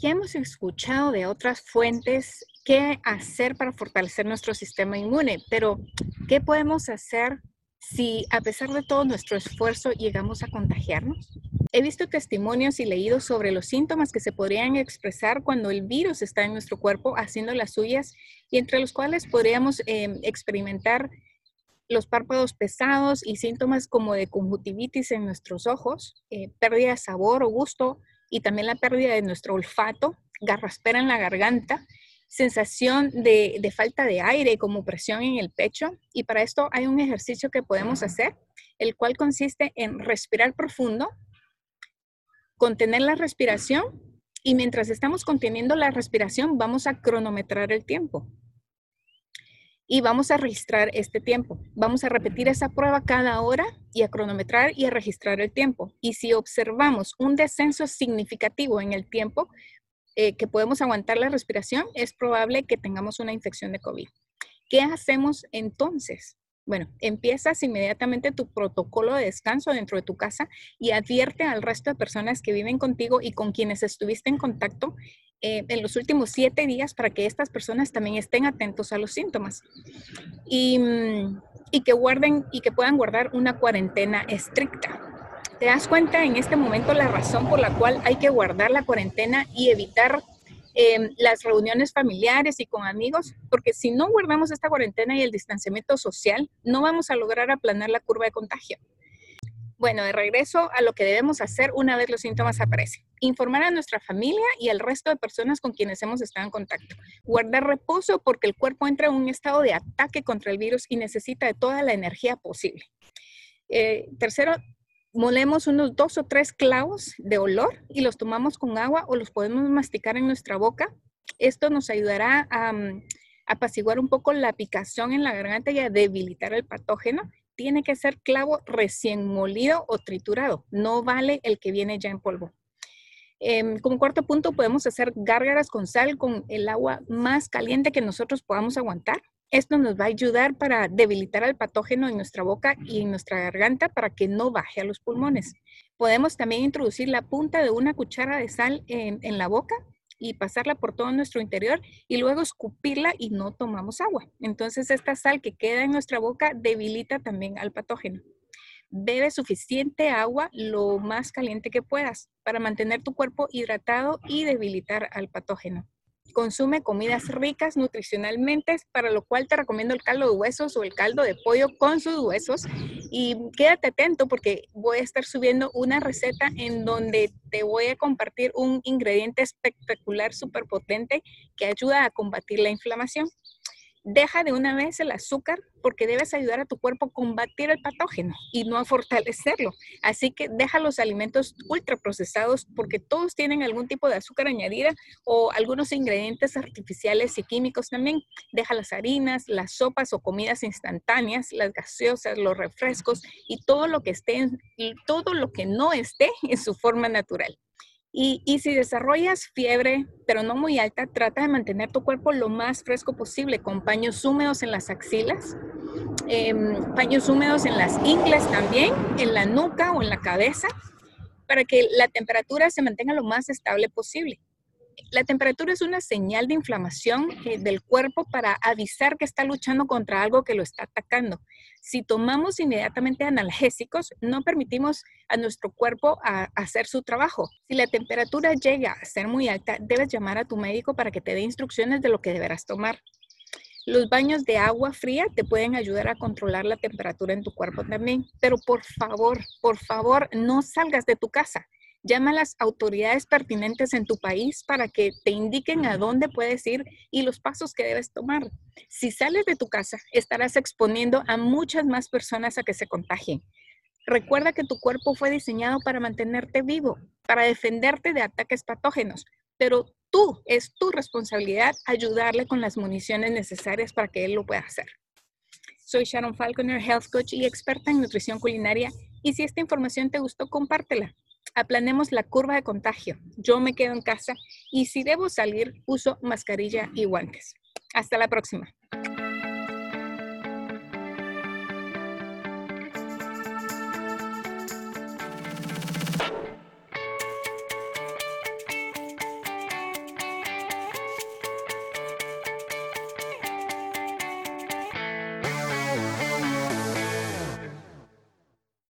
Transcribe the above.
ya hemos escuchado de otras fuentes qué hacer para fortalecer nuestro sistema inmune, pero ¿qué podemos hacer si a pesar de todo nuestro esfuerzo llegamos a contagiarnos? He visto testimonios y leído sobre los síntomas que se podrían expresar cuando el virus está en nuestro cuerpo haciendo las suyas y entre los cuales podríamos em, experimentar los párpados pesados y síntomas como de conjuntivitis en nuestros ojos, eh, pérdida de sabor o gusto y también la pérdida de nuestro olfato, garraspera en la garganta, sensación de, de, falta de aire como presión en el pecho. Y para esto hay un ejercicio que podemos hacer, el cual consiste en respirar profundo, contener la respiración y mientras estamos conteniendo la respiración vamos a cronometrar el tiempo y vamos a registrar este tiempo. Vamos a repetir esa prueba cada hora y a cronometrar y a registrar el tiempo. Y si observamos un descenso significativo en el tiempo eh, que podemos aguantar la respiración, es probable que tengamos una infección de COVID. ¿Qué hacemos entonces? Bueno, empiezas inmediatamente tu protocolo de descanso dentro de tu casa y advierte al resto de personas que viven contigo y con quienes estuviste en contacto eh, en los últimos siete días para que estas personas también estén atentos a los síntomas y, mm, y que guarden y que puedan guardar una cuarentena estricta. ¿Te das cuenta en este momento la razón por la cual hay que guardar la cuarentena y evitar eh, las reuniones familiares y con amigos? Porque si no guardamos esta cuarentena y el distanciamiento social, no vamos a lograr aplanar la curva de contagio. Bueno, de regreso a lo que debemos hacer una vez los síntomas aparecen. Informar a nuestra familia y al resto de personas con quienes hemos estado en contacto. Guardar reposo porque el cuerpo entra en un estado de ataque contra el virus y necesita de toda la energía posible. Eh, tercero, molemos unos dos o tres clavos de olor y los tomamos con agua o los podemos masticar en nuestra boca. Esto nos ayudará a mm, apaciguar un poco la picazón en la garganta y a debilitar el patógeno tiene que ser clavo recién molido o triturado. No vale el que viene ya en polvo. Em, como cuarto punto, podemos hacer gárgaras con sal con el agua más caliente que nosotros podamos aguantar. Esto nos va a ayudar para debilitar al patógeno en nuestra boca y en nuestra garganta para que no baje a los pulmones. Podemos también introducir la punta de una cuchara de sal en la boca y pasarla por todo nuestro interior y luego escupirla y no tomamos agua. Entonces esta sal que queda en nuestra boca debilita también al patógeno. Bebe suficiente agua lo más caliente que puedas para mantener tu cuerpo hidratado y debilitar al patógeno. Consume comidas ricas nutricionalmente, para lo cual te recomiendo el caldo de huesos o el caldo de pollo con sus huesos. Y quédate atento porque voy a estar subiendo una receta en donde te voy a compartir un ingrediente espectacular, súper potente, que ayuda a combatir la inflamación. Deja de una vez el azúcar porque debes ayudar a tu cuerpo a combatir el patógeno y no a fortalecerlo. Así que deja los alimentos ultraprocesados porque todos tienen algún tipo de azúcar añadida o algunos ingredientes artificiales y químicos también. Deja las harinas, las sopas o comidas instantáneas, las gaseosas, los refrescos y todo lo que esté, y todo lo que no esté en su forma natural. Y, si desarrollas fiebre, pero no muy alta, trata de mantener tu cuerpo lo más fresco posible con paños húmedos en las axilas, em, paños húmedos en las ingles también, en la nuca o en la cabeza, para que la temperatura se mantenga lo más estable posible la temperatura es una señal de inflamación eh, del cuerpo para avisar que está luchando contra algo que lo está atacando. Si tomamos inmediatamente analgésicos, no permitimos a nuestro cuerpo hacer su trabajo. Si la temperatura llega a ser muy alta, debes llamar a tu médico para que te dé instrucciones de lo que deberás tomar. Los baños de agua fría te pueden ayudar a controlar la temperatura en tu cuerpo también, pero por favor, por favor, no salgas de tu casa. Llama a las autoridades pertinentes en tu país para que te indiquen a dónde puedes ir y los pasos que debes tomar. Si sales de tu casa, estarás exponiendo a muchas más personas a que se contagien. Recuerda que tu cuerpo fue diseñado para mantenerte vivo, para defenderte de ataques patógenos, pero tú, es tu responsabilidad ayudarle con las municiones necesarias para que él lo pueda hacer. Soy Sharon Falconer, Health Coach y experta en nutrición culinaria. Y si esta información te gustó, compártela aplanemos la curva de contagio. Yo me quedo en casa y si debo salir, uso mascarilla y guantes. Hasta la próxima.